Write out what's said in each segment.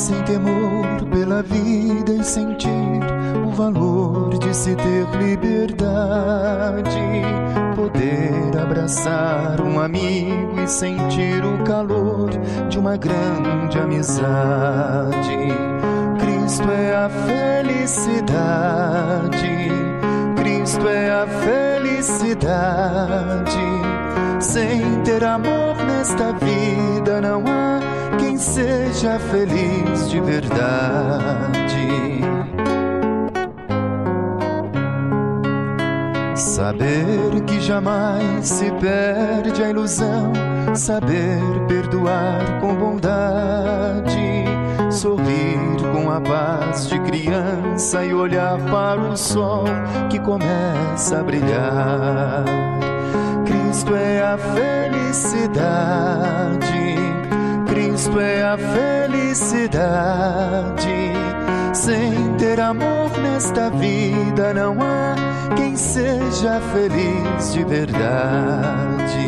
sem temor pela vida e sentir o valor de se ter liberdade, poder abraçar um amigo e sentir o calor de uma grande amizade. Cristo é a felicidade, Cristo é a felicidade. Sem ter amor nesta vida não há seja feliz de verdade. Saber que jamais se perde a ilusão, saber perdoar com bondade, sorrir com a paz de criança e olhar para o sol que começa a brilhar Cristo é a felicidade, Cristo é a felicidade. Sem ter amor nesta vida não há quem seja feliz de verdade.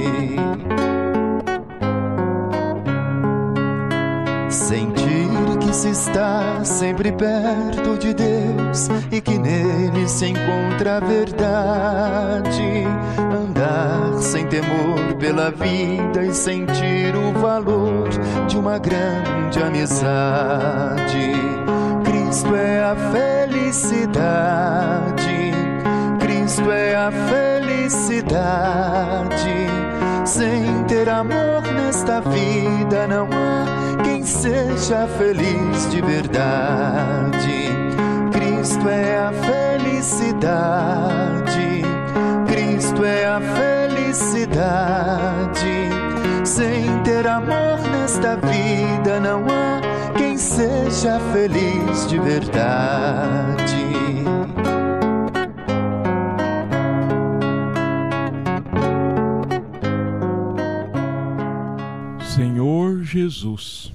Se está sempre perto de Deus e que nele se encontra a verdade andar sem temor pela vida e sentir o valor de uma grande amizade. Cristo é a felicidade, Cristo é a felicidade. Sem ter amor nesta vida não há seja feliz de verdade. Cristo é a felicidade Cristo é a felicidade. Sem ter amor nesta vida não há quem seja feliz de verdade. Senhor Jesus,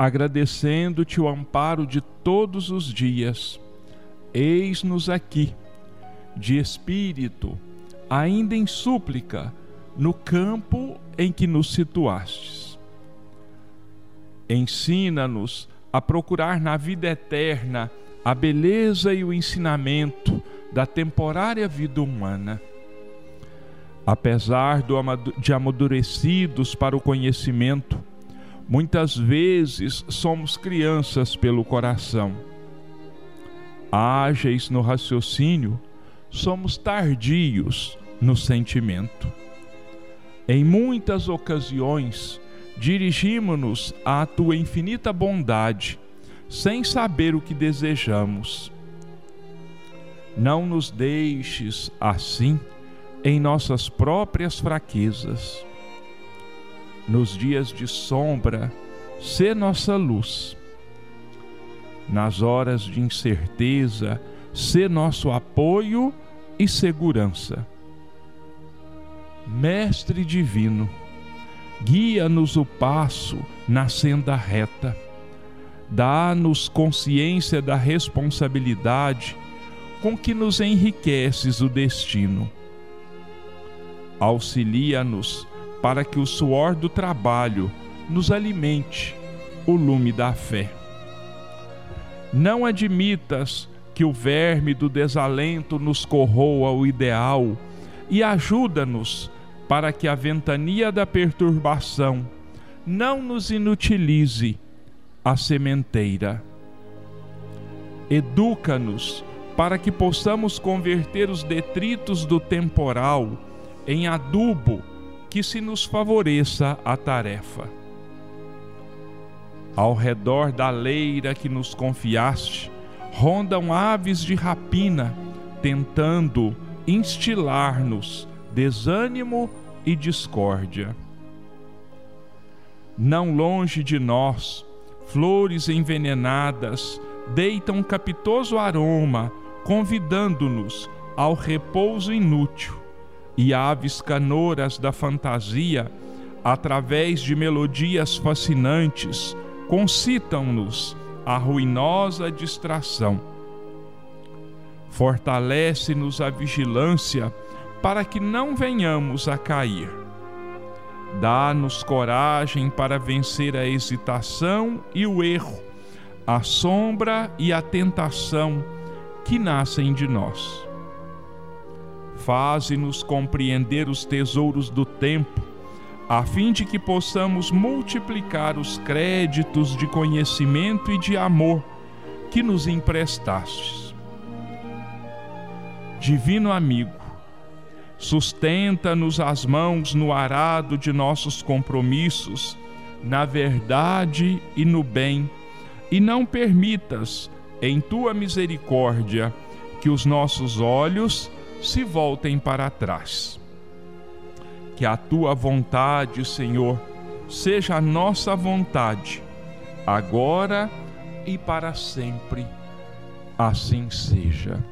agradecendo-te o amparo de todos os dias, eis-nos aqui, de espírito ainda em súplica, no campo em que nos situastes. Ensina-nos a procurar na vida eterna a beleza e o ensinamento da temporária vida humana. Apesar de amadurecidos para o conhecimento, muitas vezes somos crianças pelo coração. Ágeis no raciocínio, somos tardios no sentimento. Em muitas ocasiões, dirigimos-nos à tua infinita bondade, sem saber o que desejamos. Não nos deixes assim em nossas próprias fraquezas. Nos dias de sombra, sê nossa luz. Nas horas de incerteza, sê nosso apoio e segurança. Mestre Divino, guia-nos o passo na senda reta, dá-nos consciência da responsabilidade com que nos enriqueces o destino. Auxilia-nos para que o suor do trabalho nos alimente o lume da fé. Não admitas que o verme do desalento nos corroa o ideal e ajuda-nos para que a ventania da perturbação não nos inutilize a sementeira. Educa-nos para que possamos converter os detritos do temporal em adubo que se nos favoreça a tarefa. Ao redor da leira que nos confiaste, rondam aves de rapina, tentando instilar-nos desânimo e discórdia. Não longe de nós, flores envenenadas deitam um capitoso aroma, convidando-nos ao repouso inútil, e aves canoras da fantasia, através de melodias fascinantes, concitam-nos a ruinosa distração. Fortalece-nos a vigilância para que não venhamos a cair. Dá-nos coragem para vencer a hesitação e o erro, a sombra e a tentação que nascem de nós. Faze-nos compreender os tesouros do tempo, a fim de que possamos multiplicar os créditos de conhecimento e de amor que nos emprestastes. Divino amigo, Sustenta-nos as mãos no arado de nossos compromissos, na verdade e no bem, e não permitas, em tua misericórdia, que os nossos olhos se voltem para trás. Que a tua vontade, Senhor, seja a nossa vontade, agora e para sempre. Assim seja.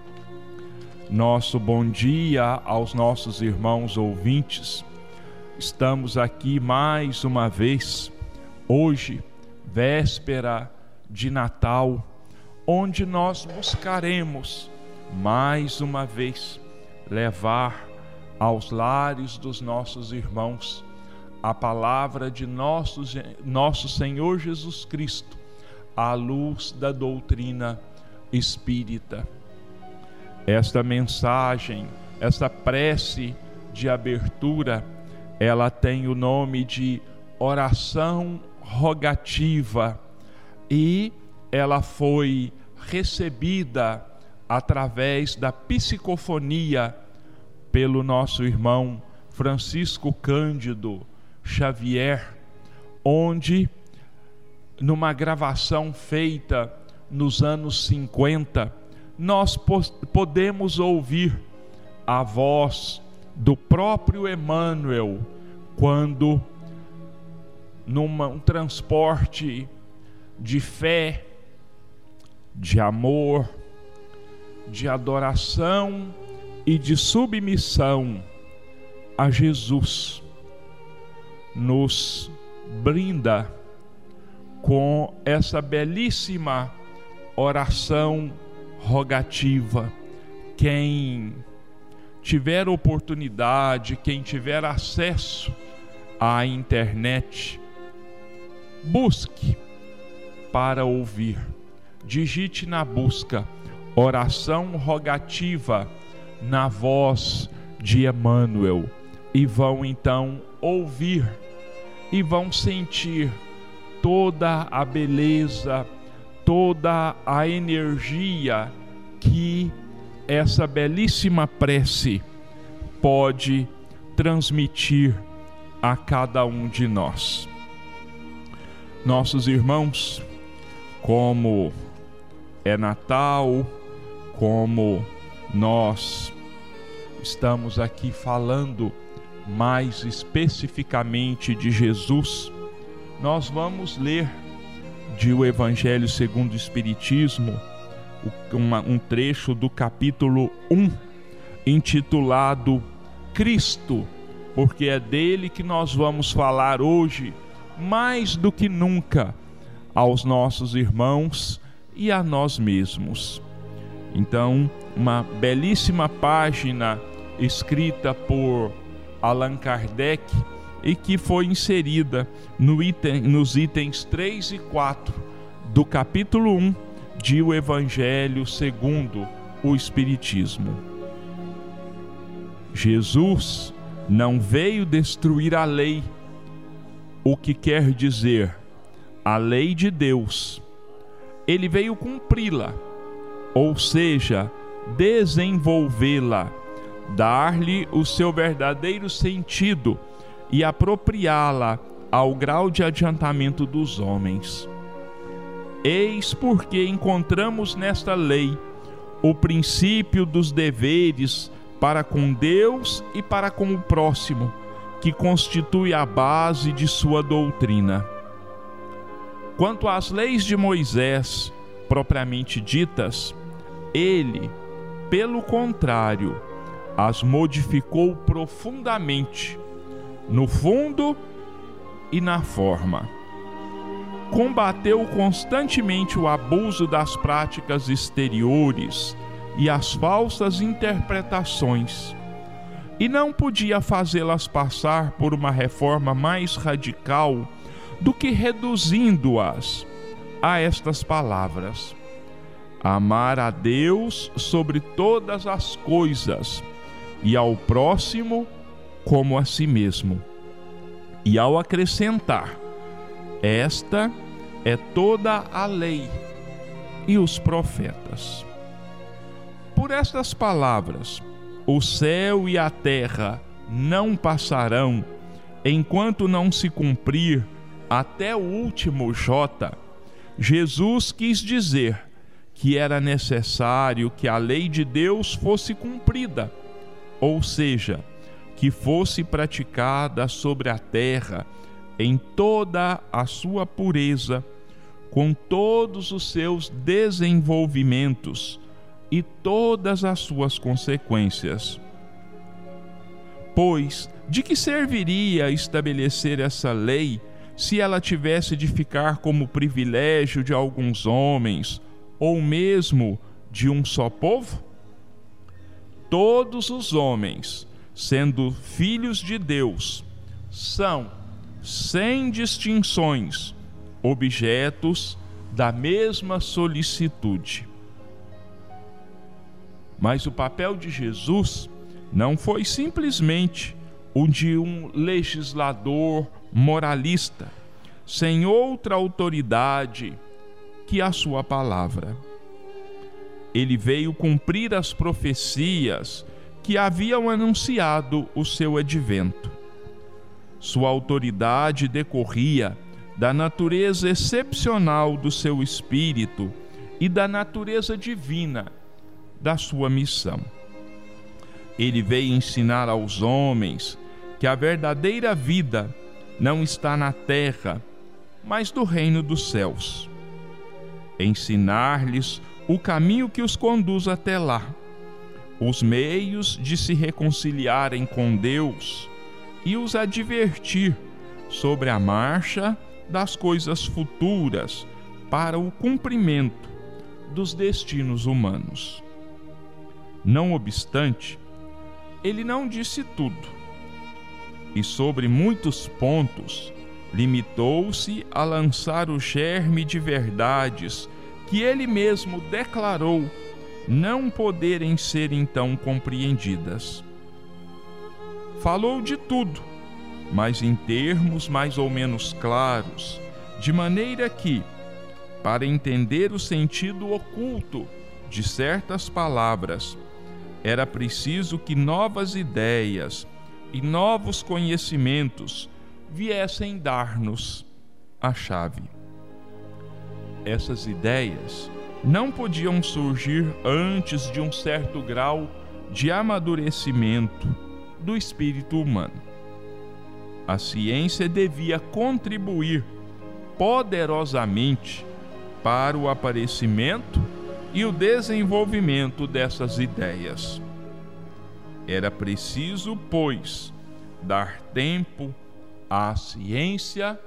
Nosso bom dia aos nossos irmãos ouvintes. Estamos aqui mais uma vez, hoje, véspera de Natal, onde nós buscaremos mais uma vez levar aos lares dos nossos irmãos a palavra de nosso, nosso Senhor Jesus Cristo, à luz da doutrina espírita. Esta mensagem, esta prece de abertura, ela tem o nome de oração rogativa e ela foi recebida através da psicofonia pelo nosso irmão Francisco Cândido Xavier, onde numa gravação feita nos anos 50, nós podemos ouvir a voz do próprio Emmanuel quando num um transporte de fé, de amor, de adoração e de submissão a Jesus, nos brinda com essa belíssima oração rogativa. Quem tiver oportunidade, quem tiver acesso à internet, busque para ouvir. Digite na busca oração rogativa na voz de Emmanuel e vão então ouvir e vão sentir toda a beleza toda a energia que essa belíssima prece pode transmitir a cada um de nós. Nossos irmãos, como é Natal, como nós estamos aqui falando mais especificamente de Jesus, nós vamos ler de O Evangelho segundo o Espiritismo, um trecho do capítulo 1, intitulado Cristo, porque é dele que nós vamos falar hoje, mais do que nunca, aos nossos irmãos e a nós mesmos. Então, uma belíssima página escrita por Allan Kardec e que foi inserida no item, nos itens 3 e 4 do capítulo 1 de O Evangelho segundo o Espiritismo. Jesus não veio destruir a lei, o que quer dizer a lei de Deus. Ele veio cumpri-la, ou seja, desenvolvê-la, dar-lhe o seu verdadeiro sentido e apropriá-la ao grau de adiantamento dos homens. Eis porque encontramos nesta lei o princípio dos deveres para com Deus e para com o próximo, que constitui a base de sua doutrina. Quanto às leis de Moisés, propriamente ditas, ele, pelo contrário, as modificou profundamente no fundo e na forma. Combateu constantemente o abuso das práticas exteriores e as falsas interpretações, e não podia fazê-las passar por uma reforma mais radical do que reduzindo-as a estas palavras: amar a Deus sobre todas as coisas e ao próximo como a si mesmo. E ao acrescentar: esta é toda a lei e os profetas. Por estas palavras, o céu e a terra não passarão enquanto não se cumprir até o último J. Jesus quis dizer que era necessário que a lei de Deus fosse cumprida, ou seja, que fosse praticada sobre a terra em toda a sua pureza, com todos os seus desenvolvimentos e todas as suas consequências. Pois, de que serviria estabelecer essa lei se ela tivesse de ficar como privilégio de alguns homens ou mesmo de um só povo? Todos os homens, sendo filhos de Deus, são, sem distinções, objetos da mesma solicitude. Mas o papel de Jesus não foi simplesmente o de um legislador moralista, sem outra autoridade que a sua palavra. Ele veio cumprir as profecias que haviam anunciado o seu advento. Sua autoridade decorria da natureza excepcional do seu espírito e da natureza divina da sua missão. Ele veio ensinar aos homens que a verdadeira vida não está na terra, mas do reino dos céus. Ensinar-lhes o caminho que os conduz até lá, os meios de se reconciliarem com Deus e os advertir sobre a marcha das coisas futuras para o cumprimento dos destinos humanos. Não obstante, ele não disse tudo, e sobre muitos pontos limitou-se a lançar o germe de verdades que ele mesmo declarou não poderem ser então compreendidas. Falou de tudo, mas em termos mais ou menos claros, de maneira que, para entender o sentido oculto de certas palavras, era preciso que novas ideias e novos conhecimentos viessem dar-nos a chave. Essas ideias não podiam surgir antes de um certo grau de amadurecimento do espírito humano. A ciência devia contribuir poderosamente para o aparecimento e o desenvolvimento dessas ideias. Era preciso, pois, dar tempo à ciência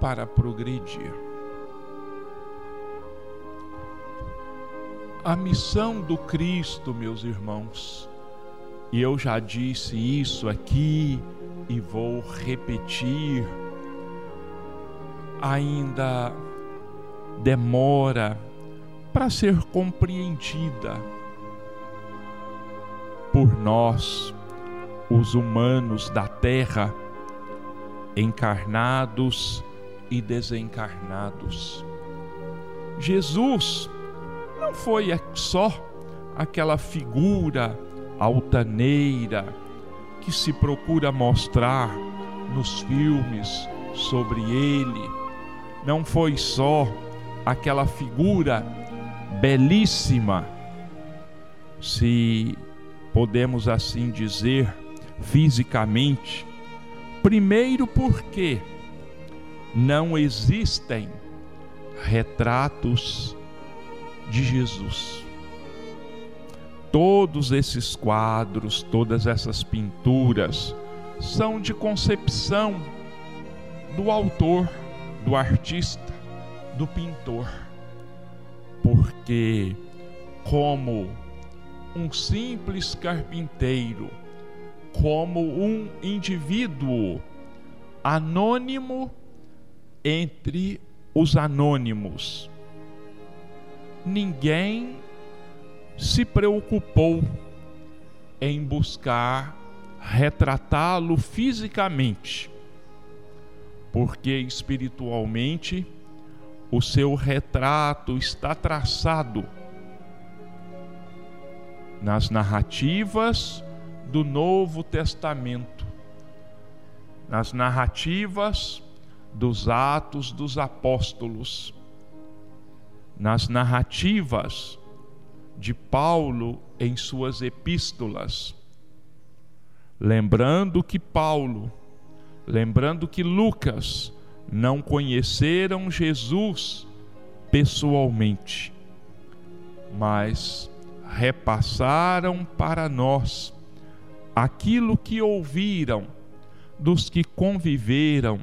para progredir. A missão do Cristo, meus irmãos, e eu já disse isso aqui e vou repetir, ainda demora para ser compreendida por nós, os humanos da terra, encarnados e desencarnados. Jesus não foi só aquela figura altaneira que se procura mostrar nos filmes sobre ele. Não foi só aquela figura belíssima, se podemos assim dizer, fisicamente. Primeiro, porque não existem retratos de Jesus. Todos esses quadros, todas essas pinturas são de concepção do autor, do artista, do pintor. Porque, como um simples carpinteiro como um indivíduo anônimo entre os anônimos. Ninguém se preocupou em buscar retratá-lo fisicamente, porque espiritualmente o seu retrato está traçado nas narrativas do Novo Testamento, nas narrativas dos Atos dos Apóstolos, nas narrativas de Paulo em suas epístolas. Lembrando que Paulo, lembrando que Lucas não conheceram Jesus pessoalmente, mas repassaram para nós aquilo que ouviram dos que conviveram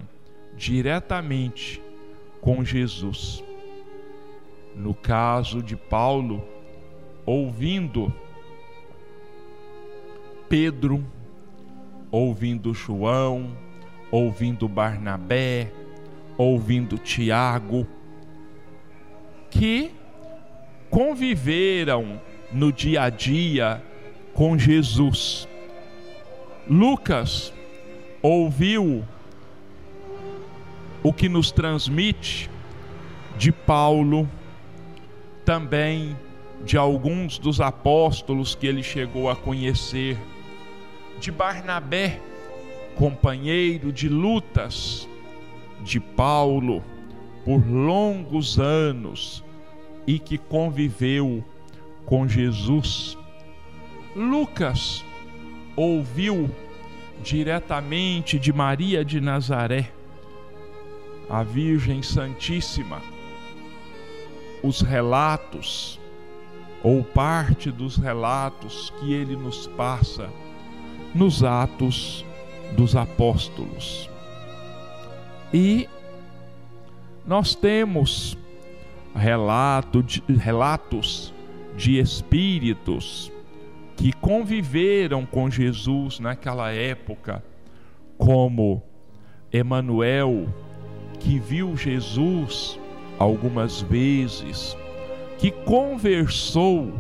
diretamente com Jesus. No caso de Paulo, ouvindo Pedro, ouvindo João, ouvindo Barnabé, ouvindo Tiago, que conviveram no dia a dia com Jesus. Lucas ouviu o que nos transmite de Paulo, também de alguns dos apóstolos que ele chegou a conhecer, de Barnabé, companheiro de lutas de Paulo por longos anos e que conviveu com Jesus. Lucas ouviu diretamente de Maria de Nazaré, a Virgem Santíssima, os relatos ou parte dos relatos que ele nos passa nos Atos dos Apóstolos. E nós temos relato de, relatos de espíritos que conviveram com Jesus naquela época, como Emanuel, que viu Jesus algumas vezes, que conversou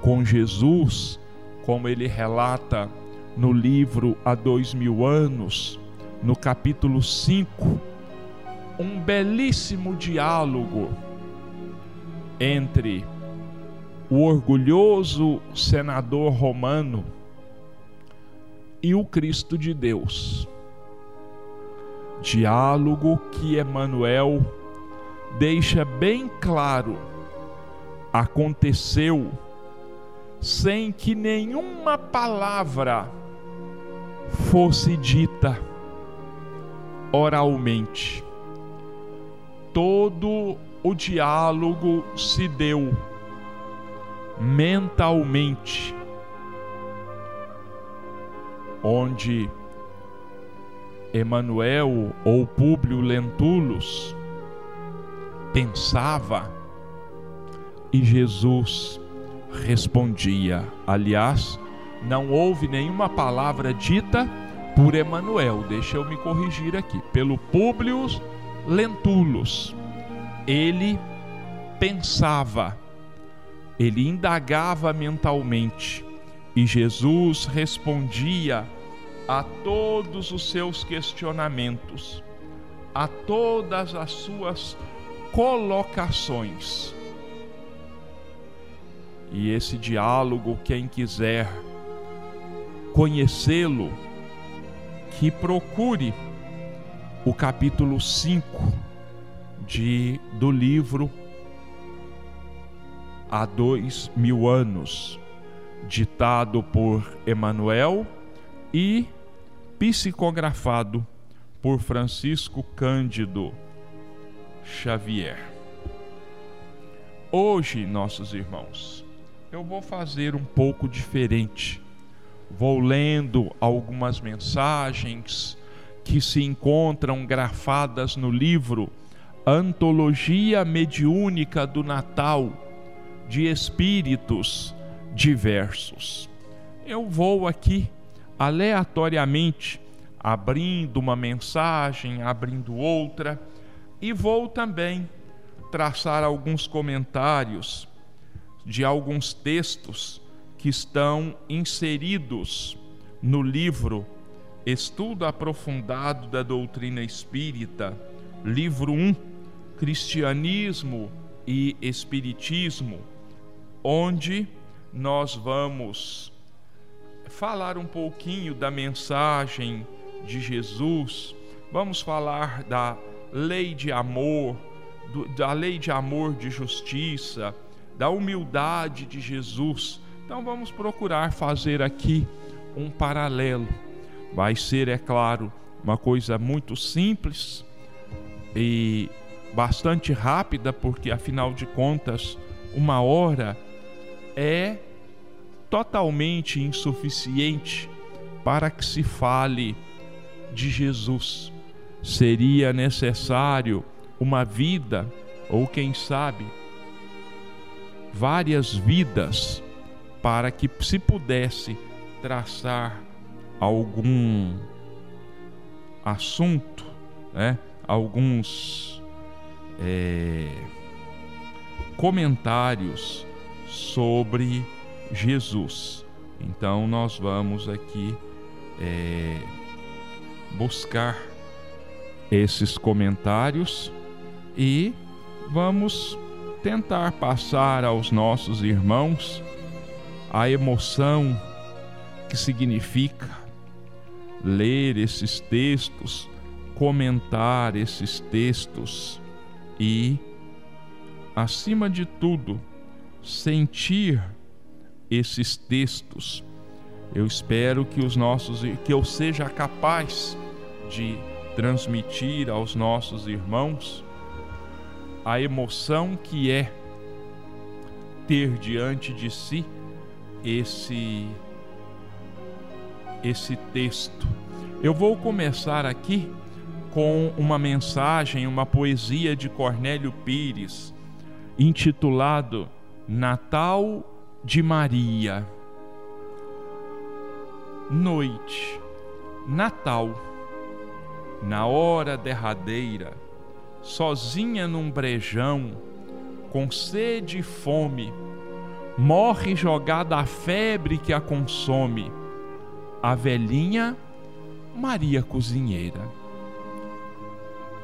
com Jesus, como ele relata no livro Há Dois Mil Anos, no capítulo 5, um belíssimo diálogo entre o orgulhoso senador romano e o Cristo de Deus. Diálogo que Emmanuel deixa bem claro aconteceu sem que nenhuma palavra fosse dita oralmente. Todo o diálogo se deu mentalmente, onde Emanuel ou Públio Lentulus pensava e Jesus respondia. Aliás, não houve nenhuma palavra dita por Emanuel. Deixa eu me corrigir aqui. Pelo Públio Lentulus. Ele pensava ele indagava mentalmente e Jesus respondia a todos os seus questionamentos, a todas as suas colocações. E esse diálogo, quem quiser conhecê-lo, que procure o capítulo 5 de, do livro há dois mil anos, ditado por Emanuel e psicografado por Francisco Cândido Xavier. Hoje, nossos irmãos, eu vou fazer um pouco diferente. Vou lendo algumas mensagens que se encontram grafadas no livro Antologia Mediúnica do Natal de espíritos diversos. Eu vou aqui aleatoriamente, abrindo uma mensagem, abrindo outra, e vou também traçar alguns comentários de alguns textos que estão inseridos no livro Estudo Aprofundado da Doutrina Espírita, livro 1, Cristianismo e Espiritismo, onde nós vamos falar um pouquinho da mensagem de Jesus, vamos falar da lei de amor, do, da lei de amor de justiça, da humildade de Jesus. Então vamos procurar fazer aqui um paralelo. Vai ser, é claro, uma coisa muito simples e bastante rápida, porque afinal de contas, uma hora é totalmente insuficiente para que se fale de Jesus. Seria necessário uma vida, ou quem sabe, várias vidas, para que se pudesse traçar algum assunto, né? alguns é, comentários sobre Jesus. Então nós vamos aqui é, buscar esses comentários e vamos tentar passar aos nossos irmãos a emoção que significa ler esses textos, comentar esses textos e, acima de tudo, sentir esses textos. Eu espero que os nossos que eu seja capaz de transmitir aos nossos irmãos a emoção que é ter diante de si esse esse texto. Eu vou começar aqui com uma mensagem, uma poesia de Cornélio Pires, intitulado Natal de Maria. Noite, Natal, na hora derradeira, sozinha num brejão, com sede e fome, morre jogada a febre que a consome, a velhinha Maria Cozinheira.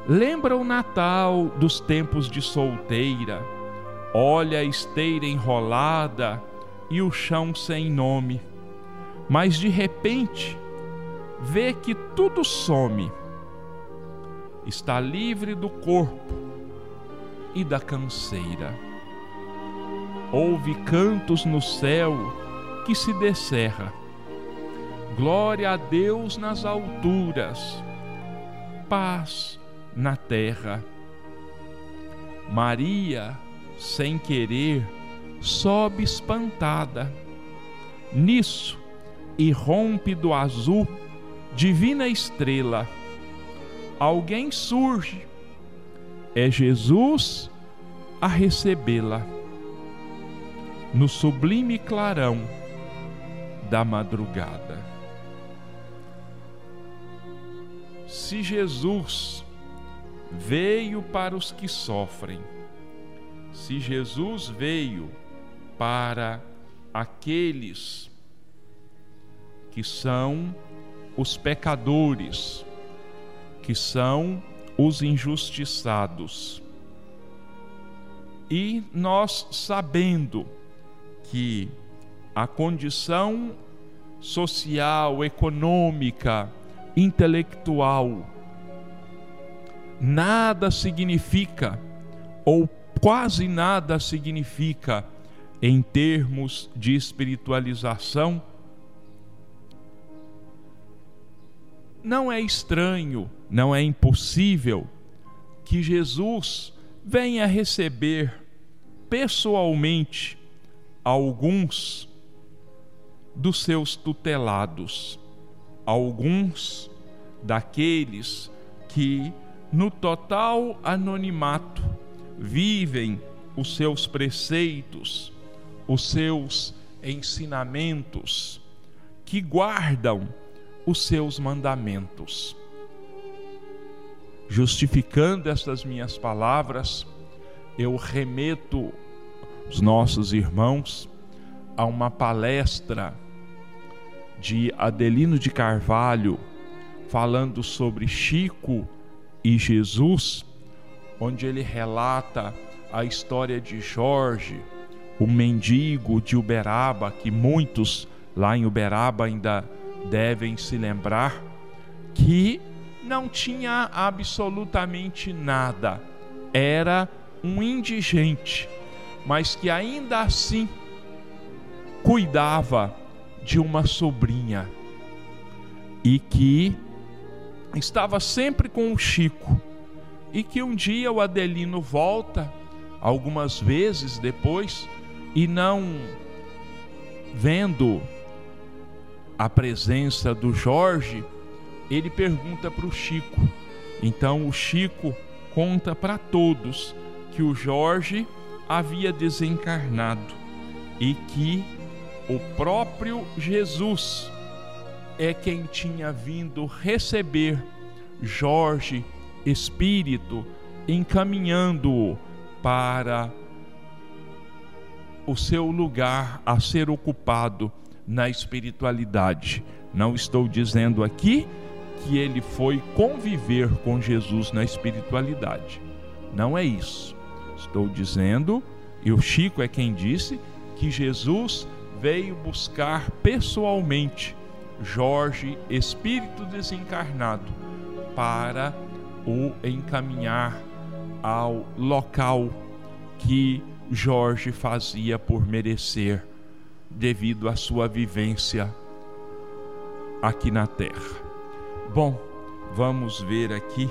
Lembra o Natal dos tempos de solteira, olha a esteira enrolada e o chão sem nome, mas de repente vê que tudo some está livre do corpo e da canseira. Ouve cantos no céu que se descerra. Glória a Deus nas alturas, paz na terra. Maria, sem querer, sobe espantada. Nisso, irrompe do azul divina estrela alguém surge. É Jesus a recebê-la no sublime clarão da madrugada. Se Jesus veio para os que sofrem, se Jesus veio para aqueles que são os pecadores, que são os injustiçados. E nós sabendo que a condição social, econômica, intelectual nada significa ou quase nada significa em termos de espiritualização, não é estranho não é impossível que Jesus venha receber pessoalmente alguns dos seus tutelados, alguns daqueles que, no total anonimato, vivem os seus preceitos, os seus ensinamentos, que guardam os seus mandamentos. Justificando estas minhas palavras, eu remeto os nossos irmãos a uma palestra de Adelino de Carvalho falando sobre Chico e Jesus, onde ele relata a história de Jorge, o mendigo de Uberaba, que muitos lá em Uberaba ainda devem se lembrar, que não tinha absolutamente nada, era um indigente, mas que ainda assim cuidava de uma sobrinha e que estava sempre com o Chico e que um dia o Adelino volta algumas vezes depois e não vendo a presença do Jorge, ele pergunta para o Chico. Então o Chico conta para todos que o Jorge havia desencarnado e que o próprio Jesus é quem tinha vindo receber Jorge espírito, encaminhando-o para o seu lugar a ser ocupado na espiritualidade. Não estou dizendo aqui que ele foi conviver com Jesus na espiritualidade. Não é isso. Estou dizendo, e o Chico é quem disse, que Jesus veio buscar pessoalmente Jorge, espírito desencarnado, para o encaminhar ao local que Jorge fazia por merecer, devido à sua vivência aqui na terra. Bom, vamos ver aqui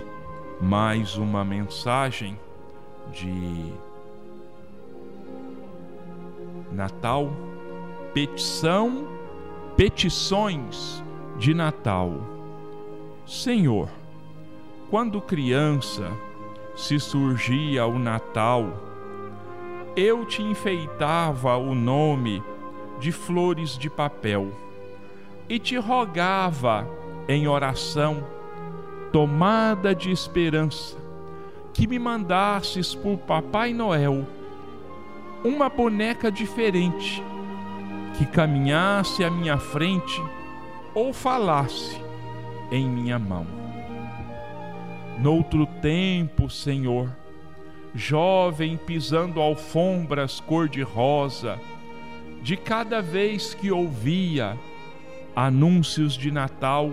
mais uma mensagem de Natal, petição, petições de Natal. Senhor, quando criança se surgia o Natal, eu te enfeitava o nome de flores de papel e te rogava em oração, tomada de esperança, que me mandasses por Papai Noel uma boneca diferente, que caminhasse à minha frente ou falasse em minha mão. Noutro tempo, Senhor, jovem pisando alfombras cor-de-rosa, de cada vez que ouvia anúncios de Natal,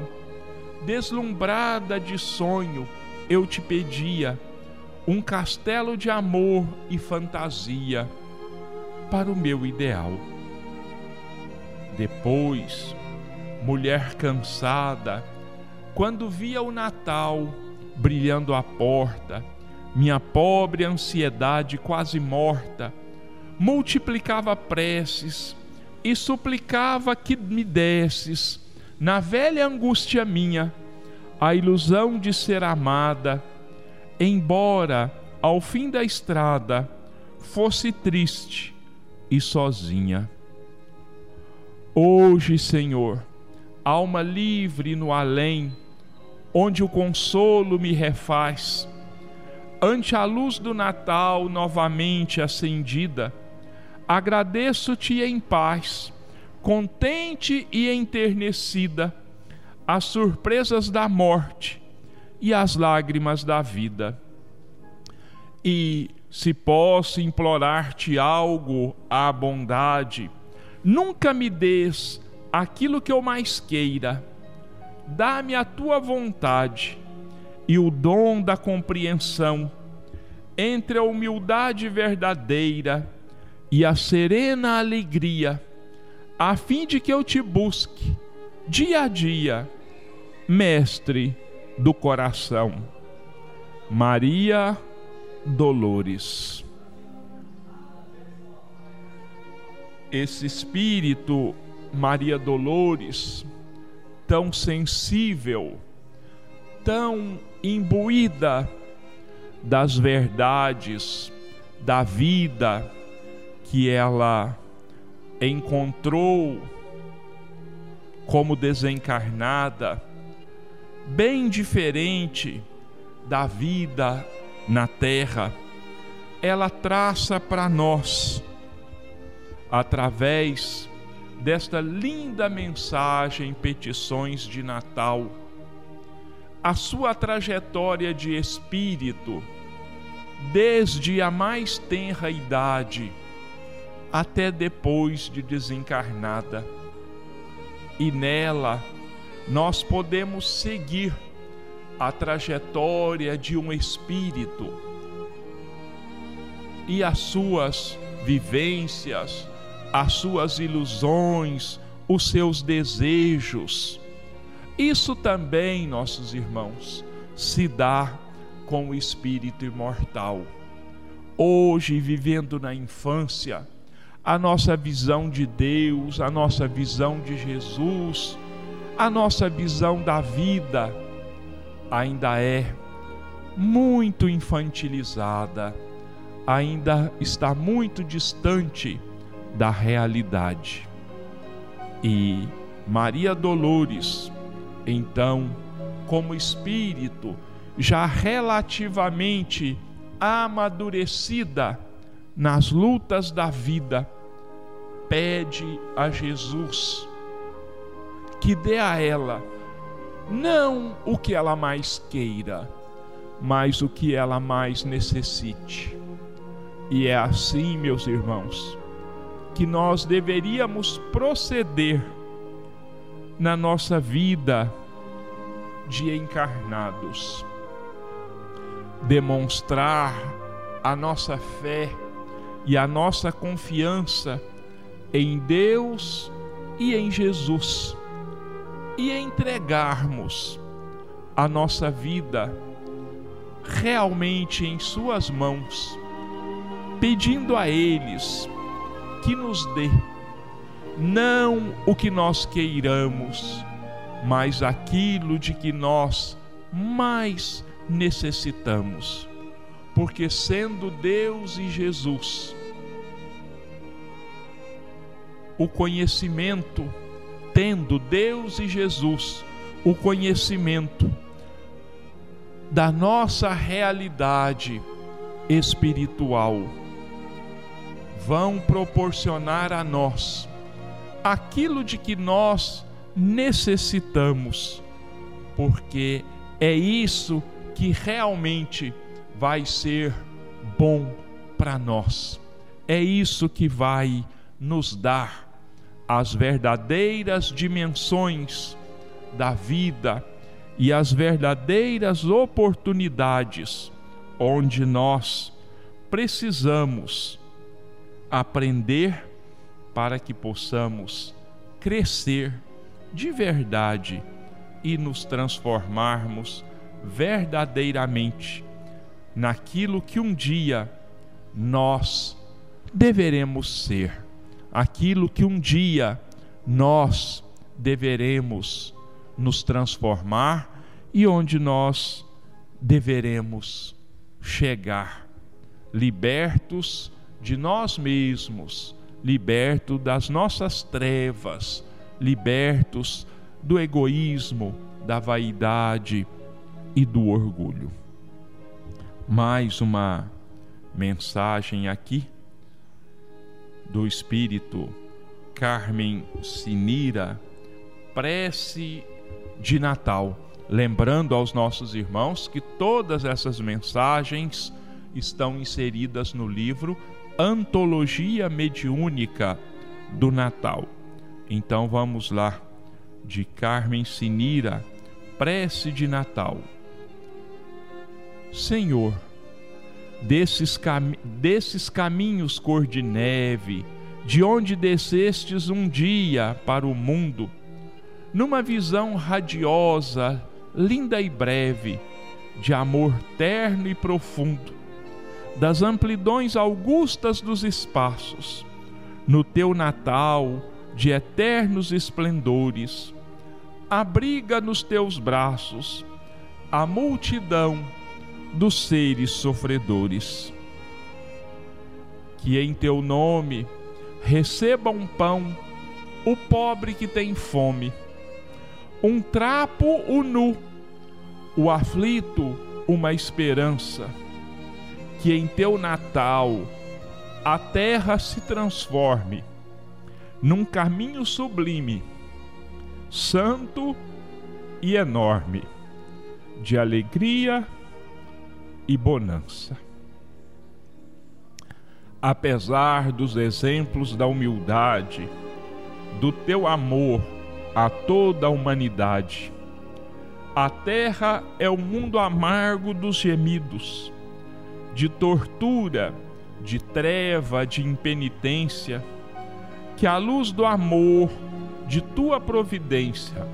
deslumbrada de sonho, eu te pedia um castelo de amor e fantasia para o meu ideal. Depois, mulher cansada, quando via o Natal brilhando à porta, minha pobre ansiedade quase morta, multiplicava preces e suplicava que me desses, na velha angústia minha, a ilusão de ser amada, embora ao fim da estrada fosse triste e sozinha. Hoje, Senhor, alma livre no além, onde o consolo me refaz, ante a luz do Natal novamente acendida, agradeço-te em paz, contente e enternecida, as surpresas da morte e as lágrimas da vida. E se posso implorar-te algo à bondade, nunca me des aquilo que eu mais queira. Dá-me a tua vontade e o dom da compreensão entre a humildade verdadeira e a serena alegria, a fim de que eu te busque dia a dia, mestre do coração. Maria Dolores. Esse espírito, Maria Dolores, tão sensível, tão imbuída das verdades da vida, que ela encontrou como desencarnada, bem diferente da vida na terra, ela traça para nós, através desta linda mensagem Petições de Natal, a sua trajetória de espírito, desde a mais tenra idade até depois de desencarnada. E nela nós podemos seguir a trajetória de um espírito e as suas vivências, as suas ilusões, os seus desejos. Isso também, nossos irmãos, se dá com o espírito imortal. Hoje, vivendo na infância, a nossa visão de Deus, a nossa visão de Jesus, a nossa visão da vida ainda é muito infantilizada, ainda está muito distante da realidade. E Maria Dolores, então, como espírito já relativamente amadurecida nas lutas da vida, pede a Jesus que dê a ela não o que ela mais queira, mas o que ela mais necessite. E é assim, meus irmãos, que nós deveríamos proceder na nossa vida de encarnados. Demonstrar a nossa fé e a nossa confiança em Deus e em Jesus e entregarmos a nossa vida realmente em Suas mãos, pedindo a eles que nos dê não o que nós queiramos, mas aquilo de que nós mais necessitamos. Porque sendo Deus e Jesus, o conhecimento, tendo Deus e Jesus o conhecimento da nossa realidade espiritual, vão proporcionar a nós aquilo de que nós necessitamos, porque é isso que realmente vai ser bom para nós. É isso que vai nos dar as verdadeiras dimensões da vida e as verdadeiras oportunidades onde nós precisamos aprender para que possamos crescer de verdade e nos transformarmos verdadeiramente naquilo que um dia nós deveremos ser aquilo que um dia nós deveremos nos transformar e onde nós deveremos chegar, libertos de nós mesmos, libertos das nossas trevas, libertos do egoísmo, da vaidade e do orgulho. Mais uma mensagem aqui do Espírito Carmen Sinira, prece de Natal. Lembrando aos nossos irmãos que todas essas mensagens estão inseridas no livro Antologia Mediúnica do Natal. Então vamos lá, de Carmen Sinira, prece de Natal. Senhor, desses, cam desses caminhos cor de neve, de onde descestes um dia para o mundo, numa visão radiosa, linda e breve, de amor terno e profundo, das amplidões augustas dos espaços, no teu Natal de eternos esplendores, abriga nos teus braços a multidão dos seres sofredores. Que em teu nome receba um pão o pobre que tem fome, um trapo o nu, o aflito uma esperança, que em teu Natal a terra se transforme num caminho sublime, santo e enorme, de alegria e bonança. Apesar dos exemplos da humildade, do teu amor a toda a humanidade, a terra é o mundo amargo dos gemidos, de tortura, de treva, de impenitência, que a luz do amor, de tua providência,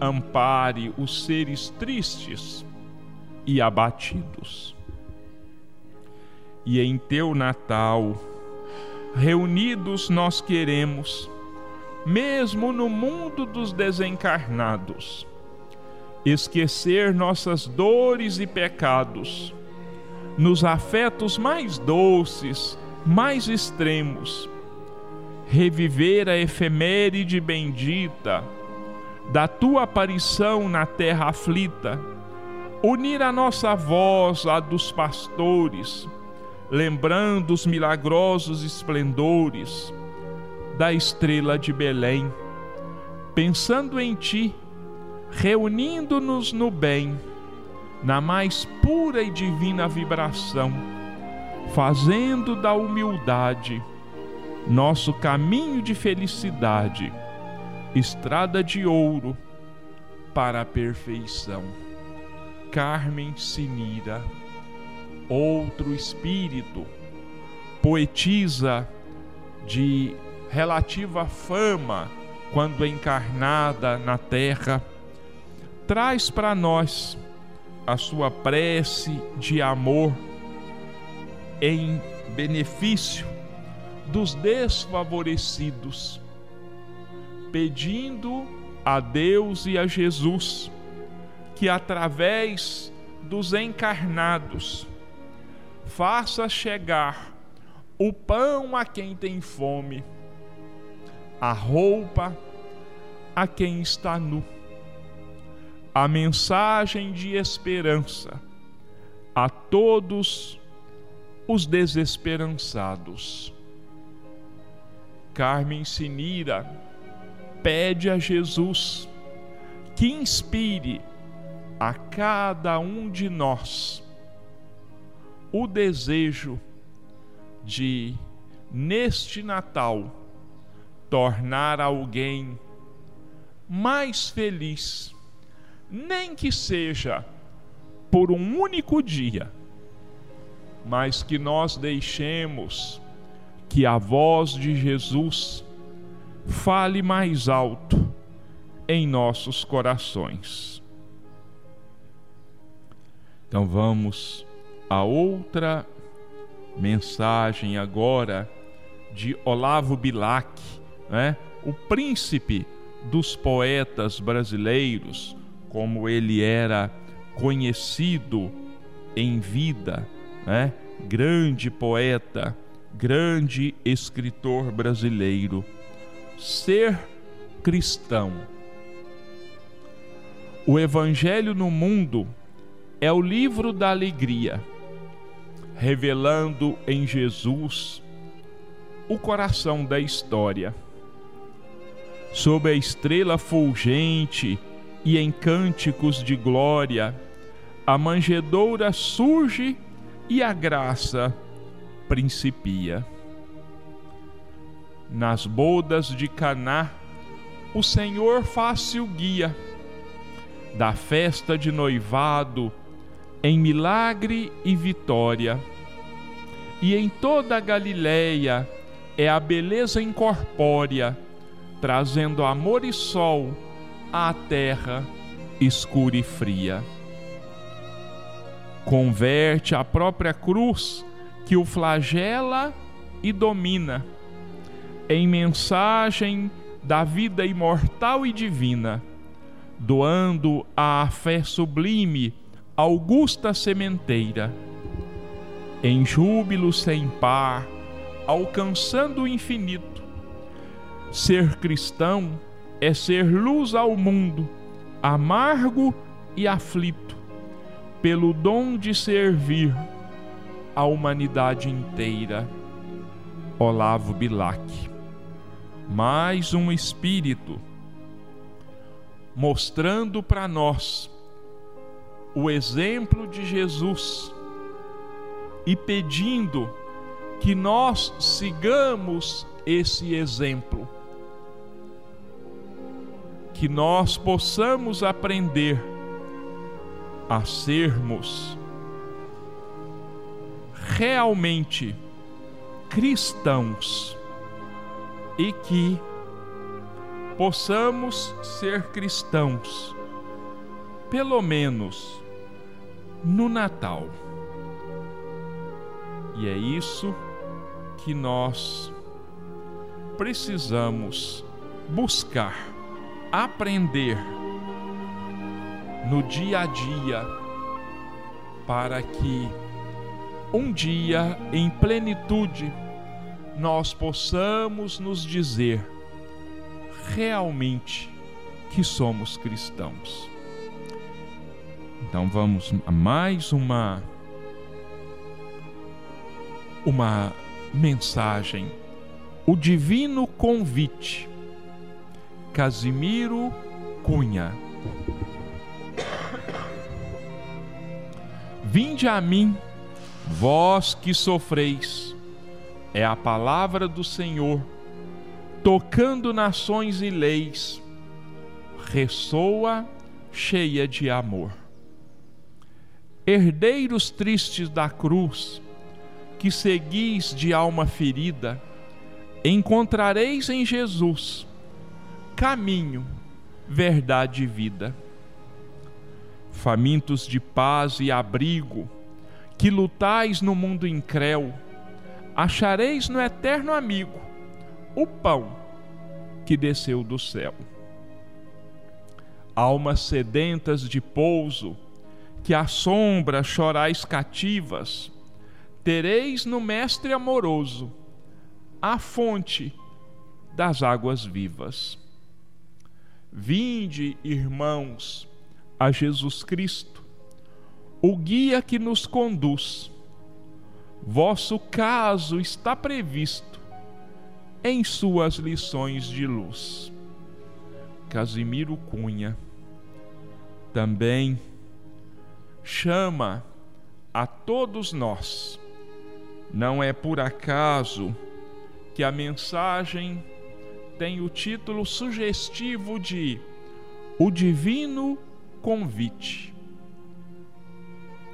ampare os seres tristes e abatidos. E em teu Natal, reunidos nós queremos, mesmo no mundo dos desencarnados, esquecer nossas dores e pecados, nos afetos mais doces, mais extremos, reviver a efeméride bendita da tua aparição na terra aflita, unir a nossa voz à dos pastores, lembrando os milagrosos esplendores da estrela de Belém, pensando em ti reunindo-nos no bem, na mais pura e divina vibração, fazendo da humildade nosso caminho de felicidade, estrada de ouro para a perfeição. Carmen Sinira, outro espírito, poetisa de relativa fama quando encarnada na terra traz para nós a sua prece de amor em benefício dos desfavorecidos, pedindo a Deus e a Jesus que através dos encarnados faça chegar o pão a quem tem fome, a roupa a quem está nu a mensagem de esperança a todos os desesperançados. Carmen Sinira pede a Jesus que inspire a cada um de nós o desejo de, neste Natal, tornar alguém mais feliz nem que seja por um único dia, mas que nós deixemos que a voz de Jesus fale mais alto em nossos corações. Então vamos a outra mensagem agora de Olavo Bilac, né? o príncipe dos poetas brasileiros, como ele era conhecido em vida, né? grande poeta, grande escritor brasileiro. Ser cristão. O Evangelho no Mundo é o livro da alegria, revelando em Jesus o coração da história. Sob a estrela fulgente e em cânticos de glória, a manjedoura surge e a graça principia. Nas bodas de Caná, o Senhor faz-se o guia da festa de noivado em milagre e vitória. E em toda a Galileia é a beleza incorpórea, trazendo amor e sol à terra escura e fria. Converte a própria cruz que o flagela e domina em mensagem da vida imortal e divina, doando a fé sublime augusta sementeira, em júbilo sem par, alcançando o infinito. Ser cristão é ser luz ao mundo amargo e aflito pelo dom de servir a humanidade inteira. Olavo Bilac. Mais um espírito mostrando para nós o exemplo de Jesus e pedindo que nós sigamos esse exemplo, que nós possamos aprender a sermos realmente cristãos e que possamos ser cristãos, pelo menos no Natal. E é isso que nós precisamos buscar, aprender no dia a dia, para que um dia em plenitude nós possamos nos dizer realmente que somos cristãos. Então vamos a mais uma uma mensagem, o divino convite. Casimiro Cunha. Vinde a mim, vós que sofreis, é a palavra do Senhor, tocando nações e leis, ressoa cheia de amor. Herdeiros tristes da cruz, que seguis de alma ferida, encontrareis em Jesus caminho, verdade e vida. Famintos de paz e abrigo, que lutais no mundo incréu, achareis no eterno amigo o pão que desceu do céu. Almas sedentas de pouso, que à sombra chorais cativas, tereis no Mestre amoroso a fonte das águas vivas. Vinde, irmãos, a Jesus Cristo, o guia que nos conduz. Vosso caso está previsto em suas lições de luz. Casimiro Cunha também chama a todos nós não é por acaso que a mensagem tem o título sugestivo de O Divino Convite.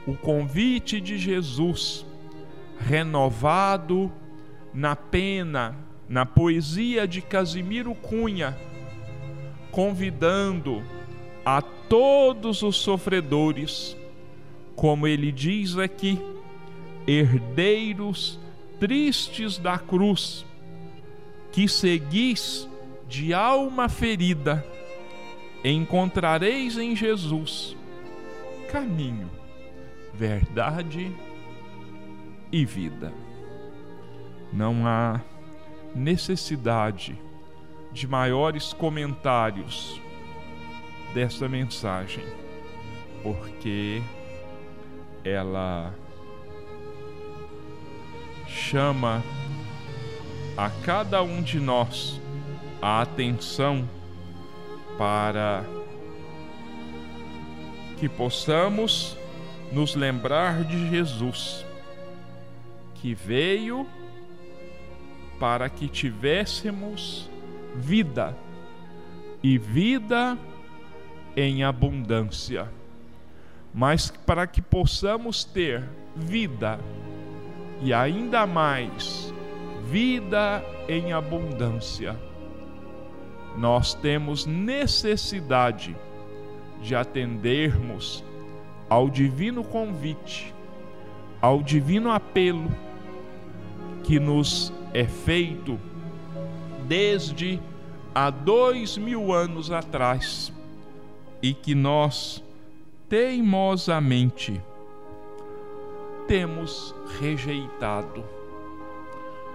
O convite de Jesus, renovado na pena, na poesia de Casimiro Cunha, convidando a todos os sofredores, como ele diz aqui, herdeiros tristes da cruz, que seguis de alma ferida, encontrareis em Jesus caminho, verdade e vida. Não há necessidade de maiores comentários dessa mensagem, porque ela chama a cada um de nós a atenção para que possamos nos lembrar de Jesus, que veio para que tivéssemos vida e vida em abundância, mas para que possamos ter vida e ainda mais vida em abundância. Nós temos necessidade de atendermos ao divino convite, ao divino apelo que nos é feito desde há dois mil anos atrás e que nós teimosamente temos rejeitado.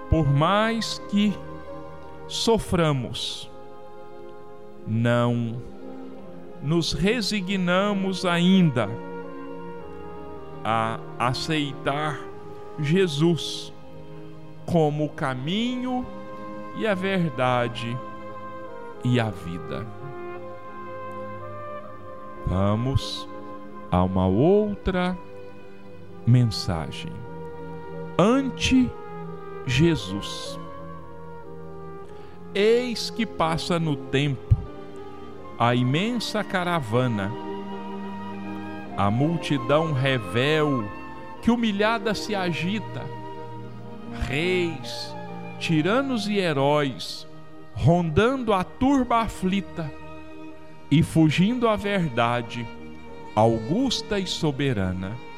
Por mais que soframos, não nos resignamos ainda a aceitar Jesus como o caminho e a verdade e a vida. Vamos a uma outra mensagem. Ante Jesus. Eis que passa no tempo a imensa caravana, a multidão revel que humilhada se agita, reis, tiranos e heróis, rondando a turba aflita e fugindo à verdade, augusta e soberana.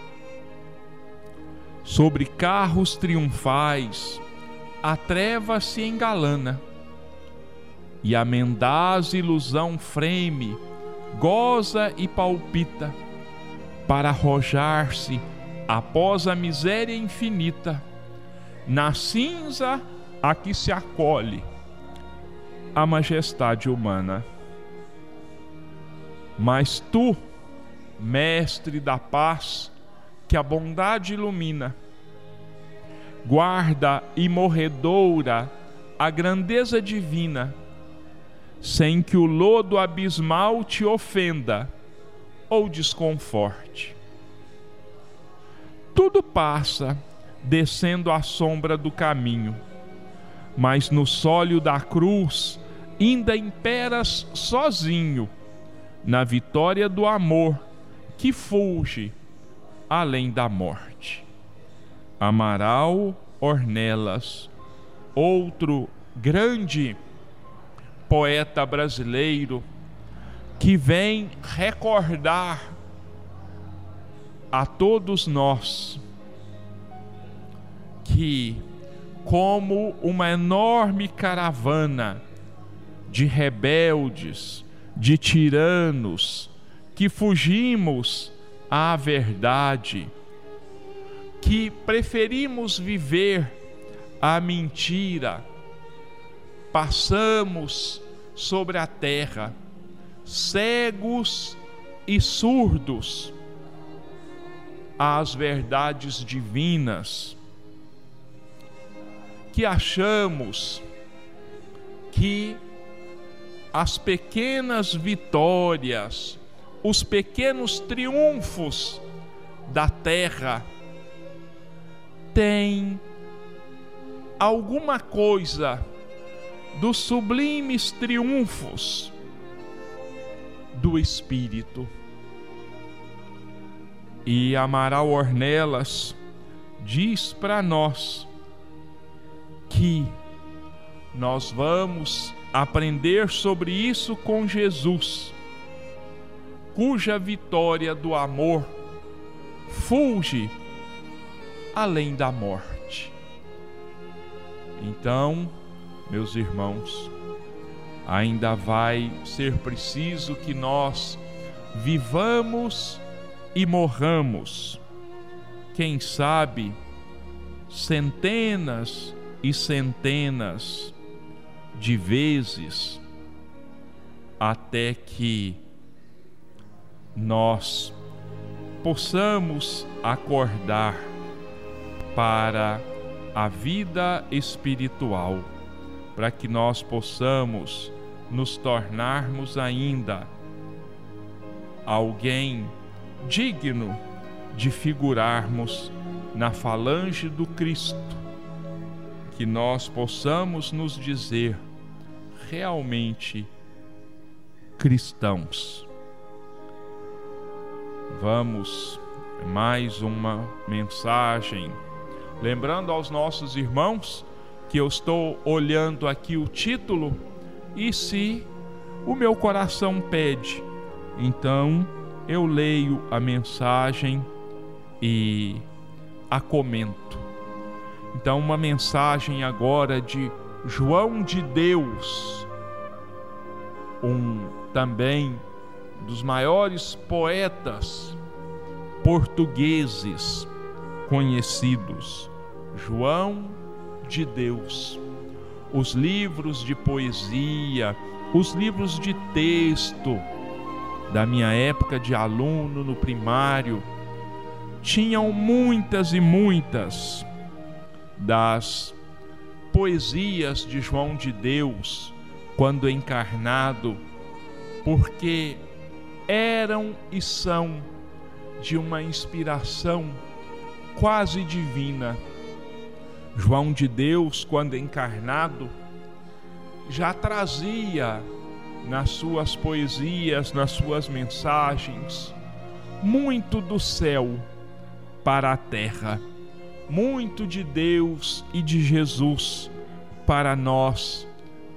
Sobre carros triunfais, a treva se engalana, e a mendaz ilusão freme, goza e palpita, para arrojar-se após a miséria infinita, na cinza a que se acolhe a majestade humana. Mas tu, mestre da paz, que a bondade ilumina, guarda e morredoura a grandeza divina, sem que o lodo abismal te ofenda ou desconforte. Tudo passa descendo a sombra do caminho, mas no sólio da cruz ainda imperas sozinho, na vitória do amor que fulge além da morte. Amaral Ornelas, outro grande poeta brasileiro que vem recordar a todos nós que, como uma enorme caravana de rebeldes, de tiranos, que fugimos à verdade, que preferimos viver a mentira, passamos sobre a terra, cegos e surdos às verdades divinas, que achamos que as pequenas vitórias, os pequenos triunfos da terra têm alguma coisa dos sublimes triunfos do Espírito. E Amaral Ornelas diz para nós que nós vamos aprender sobre isso com Jesus, cuja vitória do amor fulge além da morte. Então, meus irmãos, ainda vai ser preciso que nós vivamos e morramos, quem sabe, centenas e centenas de vezes, até que nós possamos acordar para a vida espiritual, para que nós possamos nos tornarmos ainda alguém digno de figurarmos na falange do Cristo, que nós possamos nos dizer realmente cristãos. Vamos mais uma mensagem. Lembrando aos nossos irmãos que eu estou olhando aqui o título e se o meu coração pede, então eu leio a mensagem e a comento. Então, uma mensagem agora de João de Deus, um também dos maiores poetas portugueses conhecidos, João de Deus. Os livros de poesia, os livros de texto da minha época de aluno no primário tinham muitas e muitas das poesias de João de Deus quando encarnado, porque eram e são de uma inspiração quase divina. João de Deus, quando encarnado, já trazia nas suas poesias, nas suas mensagens, muito do céu para a terra, muito de Deus e de Jesus para nós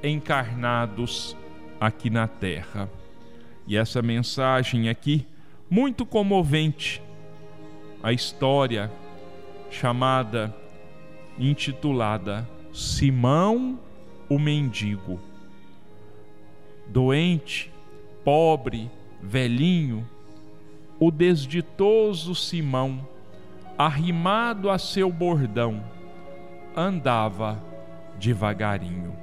encarnados aqui na terra. E essa mensagem aqui, muito comovente, a história chamada, intitulada Simão o Mendigo. Doente, pobre, velhinho, o desditoso Simão, arrimado a seu bordão, andava devagarinho.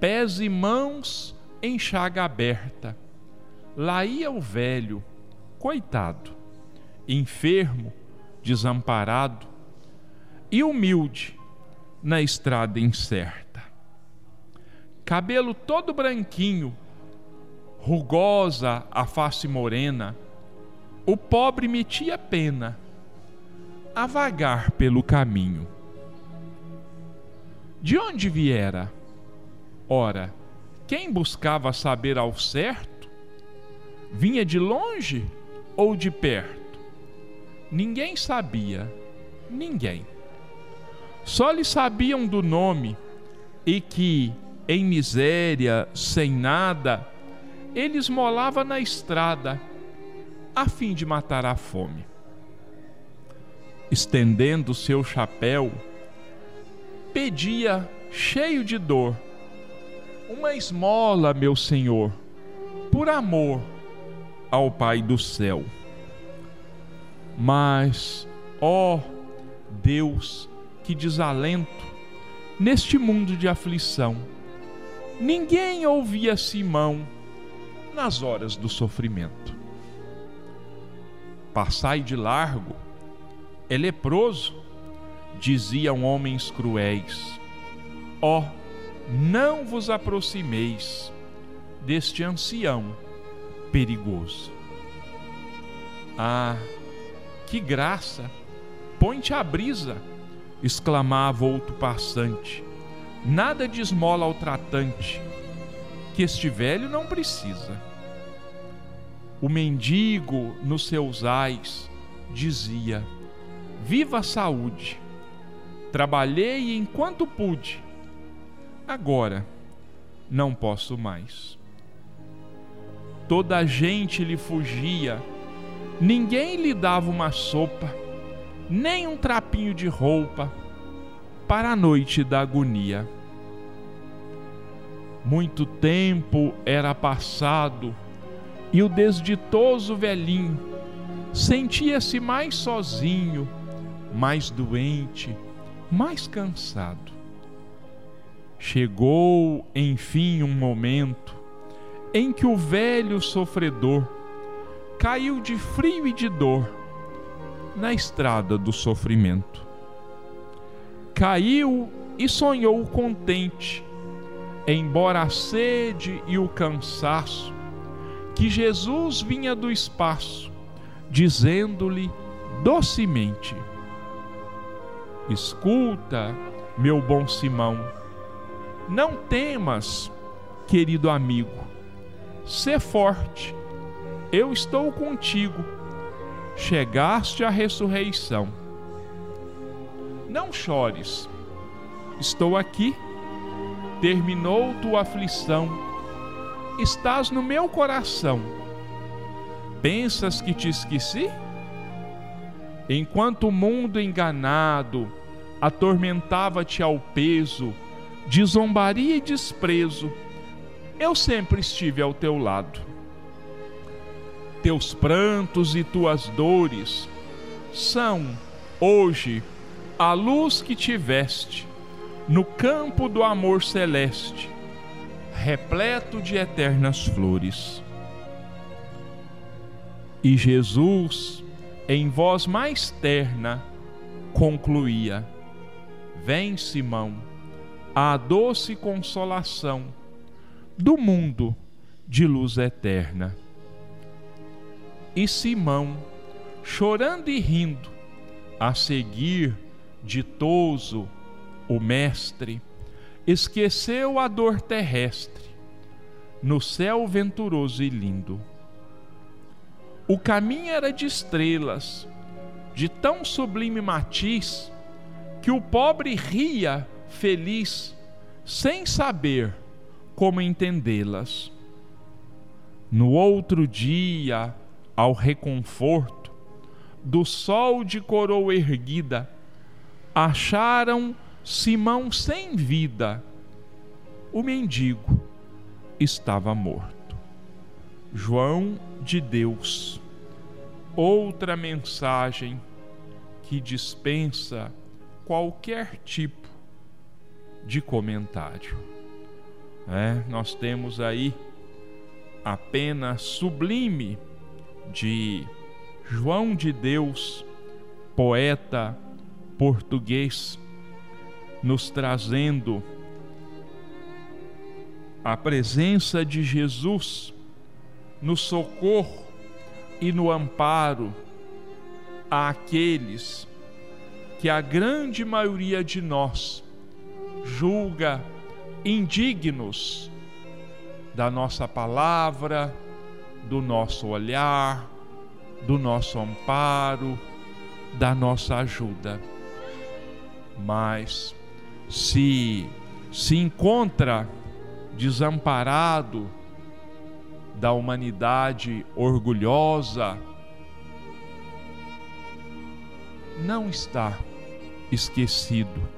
Pés e mãos em chaga aberta. Lá ia o velho, coitado, enfermo, desamparado e humilde na estrada incerta. Cabelo todo branquinho, rugosa a face morena, o pobre metia pena a vagar pelo caminho. De onde viera? Ora, quem buscava saber ao certo, vinha de longe ou de perto? Ninguém sabia, ninguém. Só lhe sabiam do nome e que, em miséria, sem nada, ele esmolava na estrada, a fim de matar a fome. Estendendo seu chapéu, pedia, cheio de dor, uma esmola, meu senhor, por amor ao Pai do céu. Mas, ó Deus, que desalento neste mundo de aflição. Ninguém ouvia Simão nas horas do sofrimento. Passai de largo, é leproso, diziam homens cruéis. Ó, não vos aproximeis deste ancião perigoso. Ah, que graça! Põe-te a brisa! exclamava outro passante. Nada de esmola ao tratante, que este velho não precisa. O mendigo, nos seus ais, dizia: Viva a saúde! Trabalhei enquanto pude, agora não posso mais. Toda a gente lhe fugia Ninguém lhe dava uma sopa, nem um trapinho de roupa para a noite da agonia. Muito tempo era passado e o desditoso velhinho sentia-se mais sozinho, mais doente, mais cansado. Chegou, enfim, um momento em que o velho sofredor caiu de frio e de dor na estrada do sofrimento. Caiu e sonhou contente, embora a sede e o cansaço, que Jesus vinha do espaço, dizendo-lhe docemente: Escuta, meu bom Simão, não temas, querido amigo, sê forte eu estou contigo. Chegaste à ressurreição. Não chores. Estou aqui. Terminou tua aflição. Estás no meu coração. Pensas que te esqueci? Enquanto o mundo enganado atormentava-te ao peso de zombaria e desprezo, eu sempre estive ao teu lado teus prantos e tuas dores são, hoje, a luz que tiveste no campo do amor celeste, repleto de eternas flores. E Jesus, em voz mais terna, concluía: Vem, Simão, a doce consolação do mundo de luz eterna. E Simão, chorando e rindo, a seguir, ditoso, o Mestre, esqueceu a dor terrestre no céu venturoso e lindo. O caminho era de estrelas, de tão sublime matiz, que o pobre ria feliz, sem saber como entendê-las. No outro dia, ao reconforto do sol de coroa erguida, acharam Simão sem vida. O mendigo estava morto. João de Deus, outra mensagem que dispensa qualquer tipo de comentário. É, nós temos aí a pena sublime de João de Deus, poeta português, nos trazendo a presença de Jesus no socorro e no amparo àqueles que a grande maioria de nós julga indignos da nossa palavra, do nosso olhar, do nosso amparo, da nossa ajuda. Mas se se encontra desamparado da humanidade orgulhosa, não está esquecido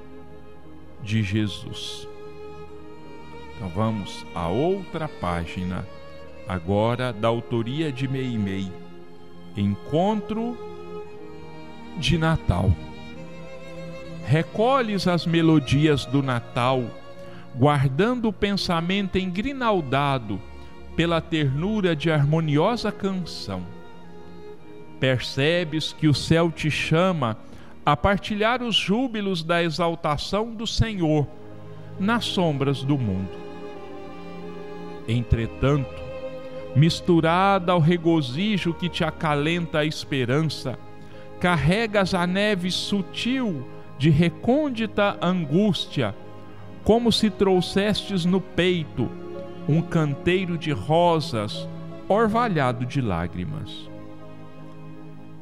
de Jesus. Então vamos a outra página, agora da autoria de Meimei. Encontro de Natal. Recolhes as melodias do Natal guardando o pensamento engrinaldado pela ternura de harmoniosa canção. Percebes que o céu te chama a partilhar os júbilos da exaltação do Senhor nas sombras do mundo. Entretanto, misturada ao regozijo que te acalenta a esperança, carregas a neve sutil de recôndita angústia como se trouxestes no peito um canteiro de rosas orvalhado de lágrimas.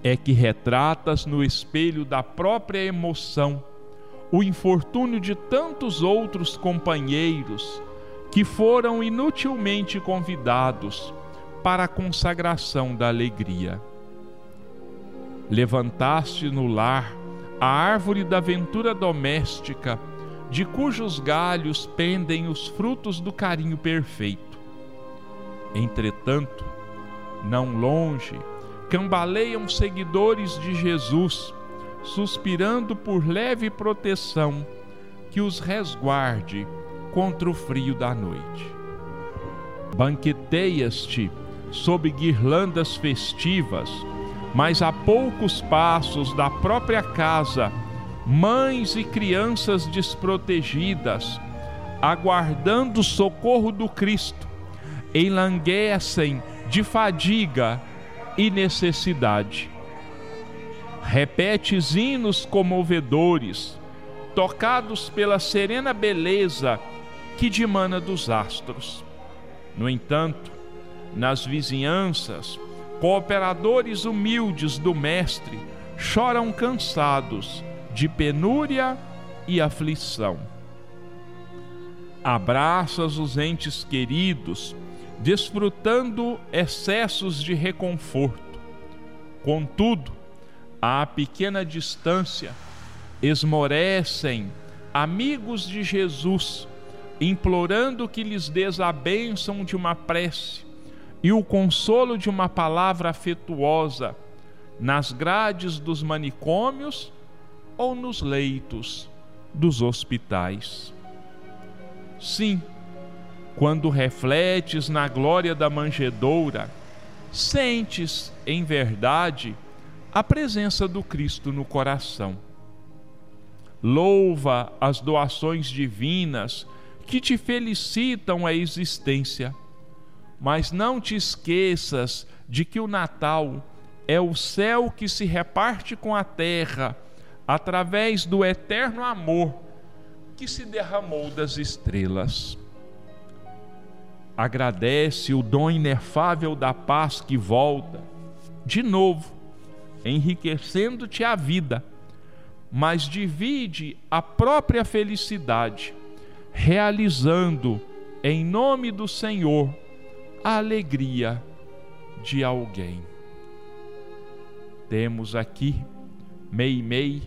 É que retratas no espelho da própria emoção o infortúnio de tantos outros companheiros que foram inutilmente convidados para a consagração da alegria. Levantaste no lar a árvore da ventura doméstica de cujos galhos pendem os frutos do carinho perfeito. Entretanto, não longe, cambaleiam seguidores de Jesus, suspirando por leve proteção que os resguarde contra o frio da noite. Banqueteias-te sob guirlandas festivas, mas a poucos passos da própria casa mães e crianças desprotegidas, aguardando o socorro do Cristo, enlanguecem de fadiga e necessidade. Repetes hinos comovedores, tocados pela serena beleza que dimana dos astros. No entanto, nas vizinhanças, cooperadores humildes do Mestre choram cansados de penúria e aflição. Abraças os entes queridos, desfrutando excessos de reconforto. Contudo, à pequena distância, esmorecem amigos de Jesus, implorando que lhes des a bênção de uma prece e o consolo de uma palavra afetuosa nas grades dos manicômios ou nos leitos dos hospitais. Sim, quando refletes na glória da manjedoura, sentes, em verdade, a presença do Cristo no coração. Louva as doações divinas que te felicitam a existência, mas não te esqueças de que o Natal é o céu que se reparte com a terra através do eterno amor que se derramou das estrelas. Agradece o dom inefável da paz que volta, de novo, enriquecendo-te a vida, mas divide a própria felicidade, realizando, em nome do Senhor, a alegria de alguém. Temos aqui Mei-Mei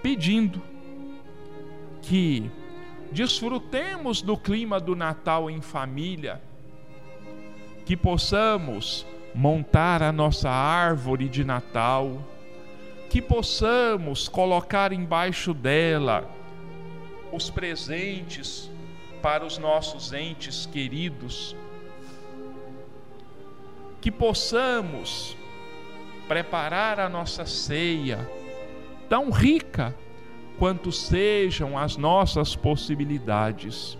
pedindo que desfrutemos do clima do Natal em família, que possamos montar a nossa árvore de Natal, que possamos colocar embaixo dela os presentes para os nossos entes queridos, que possamos preparar a nossa ceia, tão rica quanto sejam as nossas possibilidades,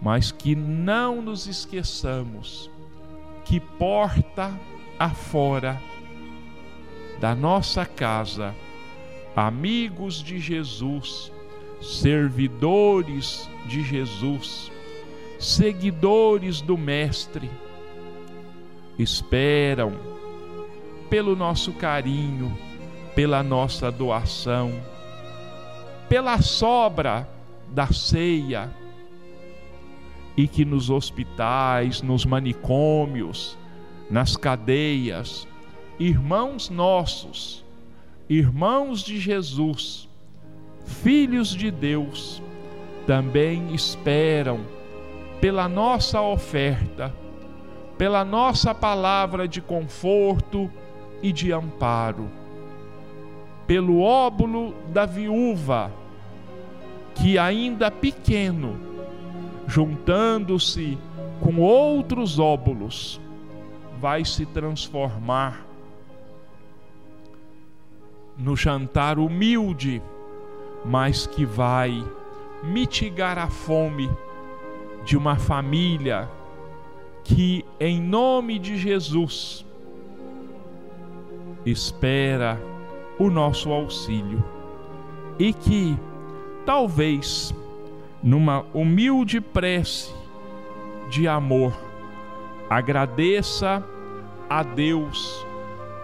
mas que não nos esqueçamos que porta afora da nossa casa, amigos de Jesus, servidores de Jesus, seguidores do Mestre, esperam pelo nosso carinho, pela nossa doação, pela sobra da ceia, e que nos hospitais, nos manicômios, nas cadeias, irmãos nossos, irmãos de Jesus, filhos de Deus, também esperam pela nossa oferta, pela nossa palavra de conforto e de amparo, pelo óbolo da viúva, que ainda pequeno, juntando-se com outros óbolos, vai se transformar no jantar humilde, mas que vai mitigar a fome de uma família que, em nome de Jesus, espera o nosso auxílio e que, talvez, numa humilde prece de amor, agradeça a Deus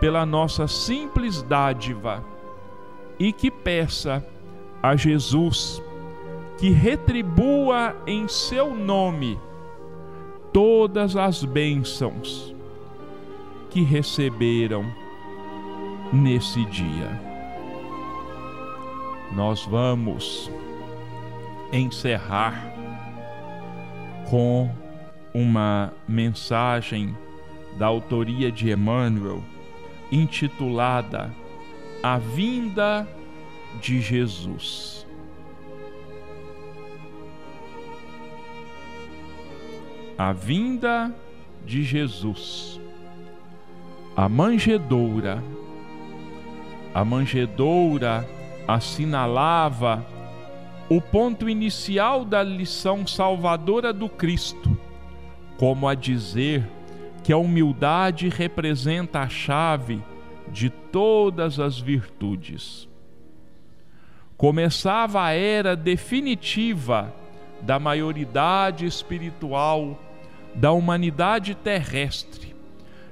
pela nossa simples dádiva e que peça a Jesus que retribua em seu nome todas as bênçãos que receberam nesse dia. Nós vamos encerrar com uma mensagem da autoria de Emmanuel intitulada A Vinda de Jesus. A vinda de Jesus. A manjedoura a manjedoura assinalava o ponto inicial da lição salvadora do Cristo, como a dizer que a humildade representa a chave de todas as virtudes. Começava a era definitiva da maioridade espiritual da humanidade terrestre,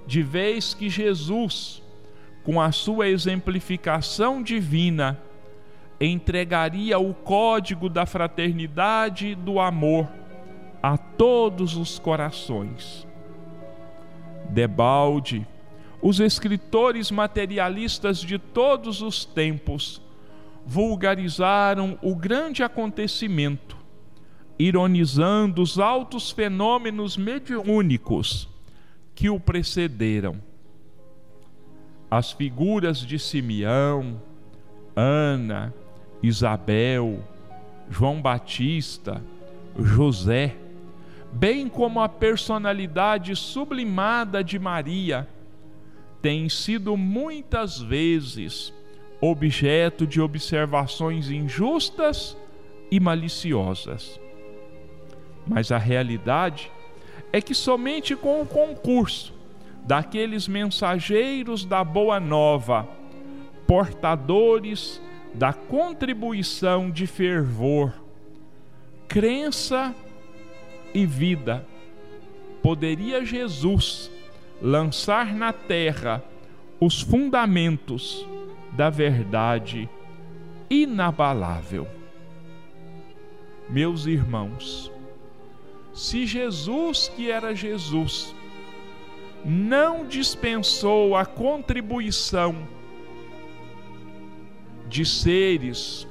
de vez que Jesus, com a sua exemplificação divina, entregaria o código da fraternidade e do amor a todos os corações. Debalde, os escritores materialistas de todos os tempos vulgarizaram o grande acontecimento, ironizando os altos fenômenos mediúnicos que o precederam as figuras de Simeão, Ana, Isabel, João Batista, José, bem como a personalidade sublimada de Maria, têm sido muitas vezes objeto de observações injustas e maliciosas. Mas a realidade é que somente com o concurso daqueles mensageiros da Boa Nova, portadores da contribuição de fervor, crença e vida, poderia Jesus lançar na terra os fundamentos da verdade inabalável. Meus irmãos, se Jesus, que era Jesus, não dispensou a contribuição de seres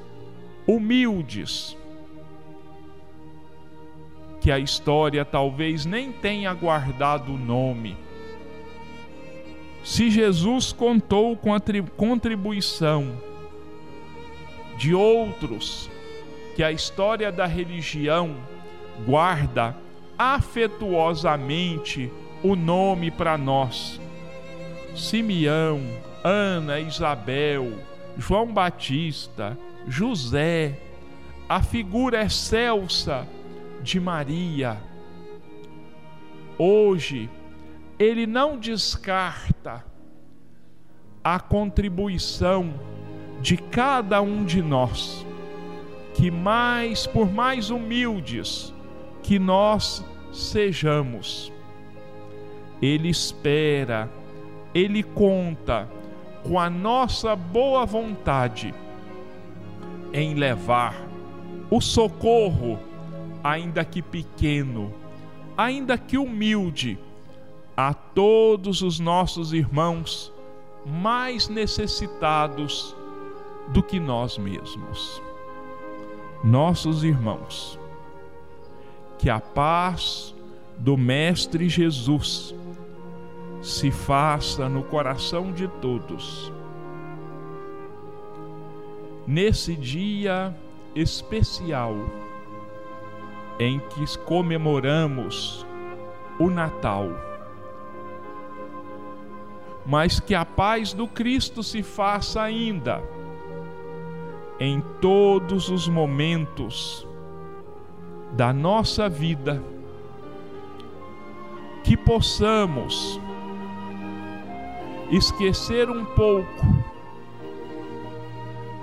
humildes, que a história talvez nem tenha guardado o nome. Se Jesus contou com a contribuição de outros que a história da religião guarda afetuosamente o nome para nós. Simeão, Ana, Isabel, João Batista, José, a figura excelsa de Maria. Hoje, ele não descarta a contribuição de cada um de nós, que mais, por mais humildes que nós sejamos, ele espera, Ele conta com a nossa boa vontade em levar o socorro, ainda que pequeno, ainda que humilde, a todos os nossos irmãos mais necessitados do que nós mesmos. Nossos irmãos, que a paz do Mestre Jesus se faça no coração de todos. Nesse dia especial em que comemoramos o Natal, mas que a paz do Cristo se faça ainda em todos os momentos da nossa vida, que possamos esquecer um pouco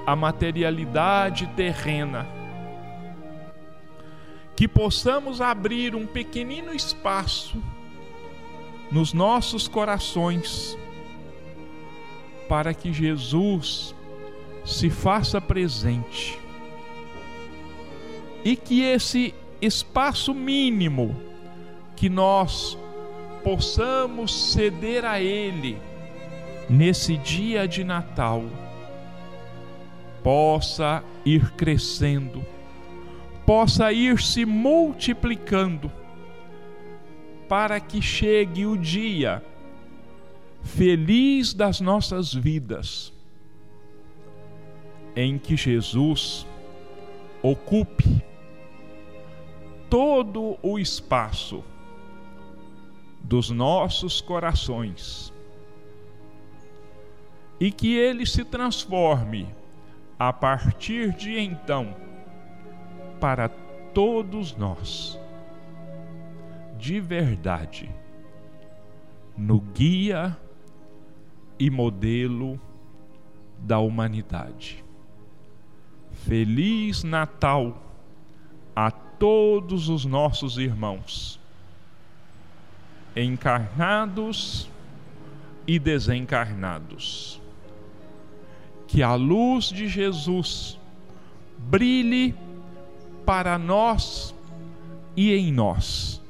a materialidade terrena, que possamos abrir um pequenino espaço nos nossos corações para que Jesus se faça presente. E que esse espaço mínimo que nós possamos ceder a Ele nesse dia de Natal possa ir crescendo, possa ir se multiplicando, para que chegue o dia feliz das nossas vidas, em que Jesus ocupe todo o espaço dos nossos corações e que ele se transforme a partir de então para todos nós, de verdade, no guia e modelo da humanidade. Feliz Natal a todos os nossos irmãos, encarnados e desencarnados que a luz de Jesus brilhe para nós e em nós,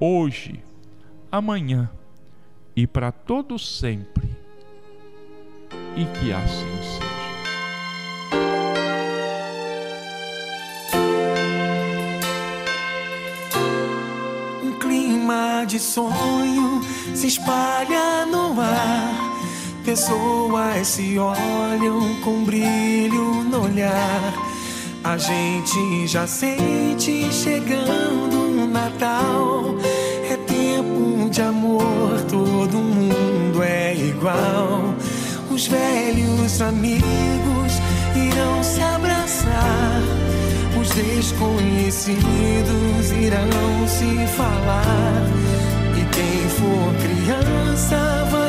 hoje, amanhã e para todos sempre, e que assim seja. Um clima de sonho se espalha no ar Pessoas se olham com brilho no olhar. A gente já sente chegando Natal é tempo de amor, todo mundo é igual. Os velhos amigos irão se abraçar, os desconhecidos irão se falar. E quem for criança vai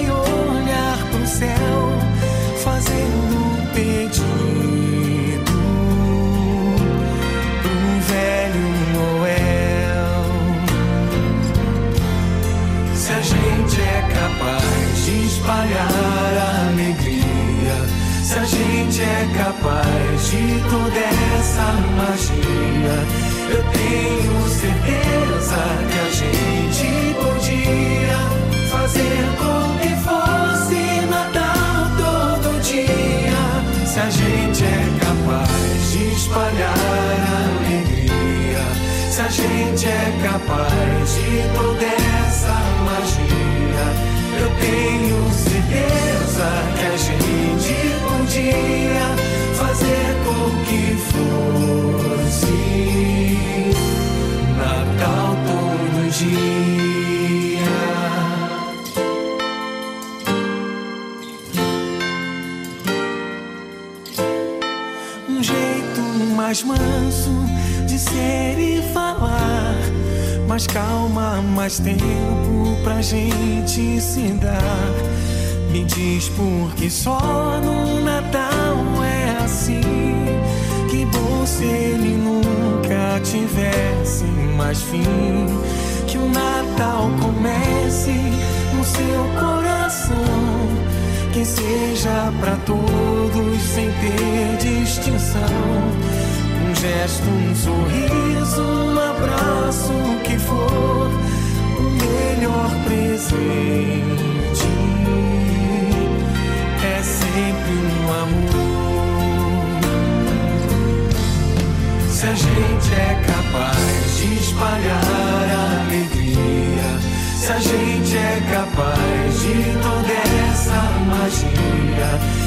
céu, fazendo um pedido pro velho Noel. Se a gente é capaz de espalhar a alegria, se a gente é capaz de toda essa magia, eu tenho certeza que a gente podia fazer com Se a gente é capaz de espalhar alegria, se a gente é capaz de toda essa magia, eu tenho certeza que a gente podia fazer com que fosse Natal todo dia. Mais manso de ser e falar. Mais calma, mais tempo pra gente se dar. Me diz por que só no Natal é assim. Que bom se ele nunca tivesse mais fim. Que o Natal comece no seu coração que seja para todos sem ter distinção. Gesto, um sorriso, um abraço, o que for, o melhor presente é sempre um amor. Se a gente é capaz de espalhar a alegria, se a gente é capaz de toda essa magia,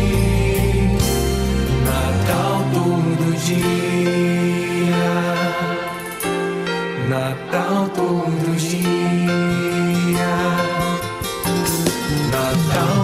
dia, Natal todo dia, Natal.